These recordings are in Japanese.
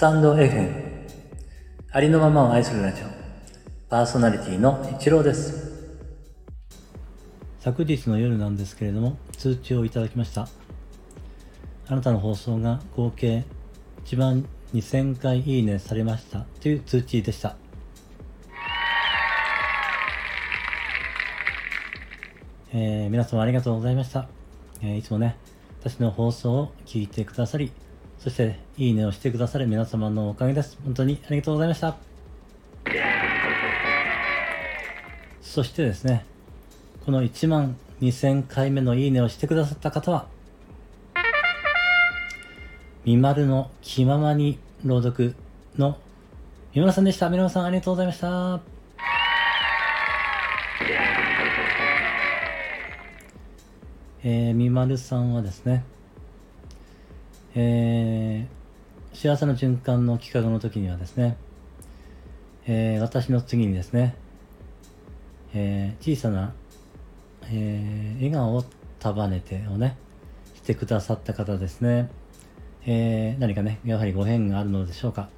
タンド FM ありのままを愛するラジオ。パーソナリティの一郎です。昨日の夜なんですけれども通知をいただきました。あなたの放送が合計1万2000回いいねされました。という通知でした。えー、皆様ありがとうございました、えー、いつもね私の放送を聞いてくださりそして、いいねをしてくださる皆様のおかげです。本当にありがとうございました。そしてですね、この1万2000回目のいいねをしてくださった方は、みまるの気ままに朗読の三村さんでした。三村さんありがとうございました。えー、みまるさんはですね、えー、幸せの循環の企画の時にはですね、えー、私の次にですね、えー、小さな、え、笑顔を束ねてをね、してくださった方ですね。え、何かね、やはりご縁があるのでしょうか。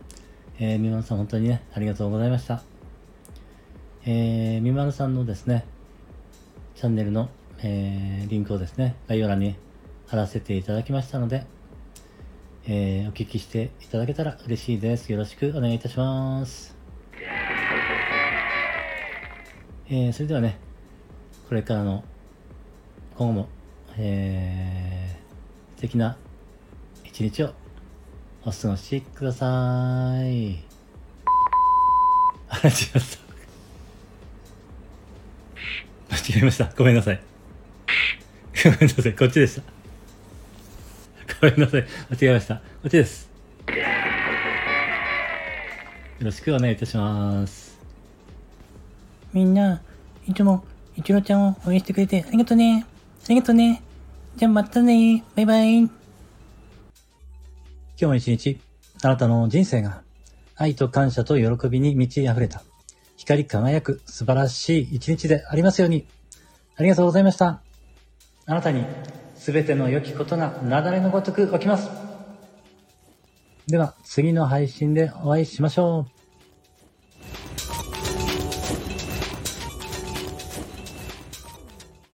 えー、みまるさん本当にね、ありがとうございました。えー、みまるさんのですね、チャンネルの、えー、リンクをですね、概要欄に貼らせていただきましたので、えー、お聞きしていただけたら嬉しいです。よろしくお願いいたします。えー、それではね、これからの今後も、えー、素敵な一日をお過ごしください。あ、違った。間違えました。ごめんなさい。ごめんなさい。こっちでした。ごめんなさい。間違えました。こっちです。よろしくお願いいたします。みんな、いつも、いちろちゃんを応援してくれてありがとうね。ありがとうね。じゃあまたね。バイバイ。今日も一日、あなたの人生が愛と感謝と喜びに満ち溢れた、光り輝く素晴らしい一日でありますように。ありがとうございました。あなたにすべての良きことが雪崩のごとく起きます。では、次の配信でお会いしましょう。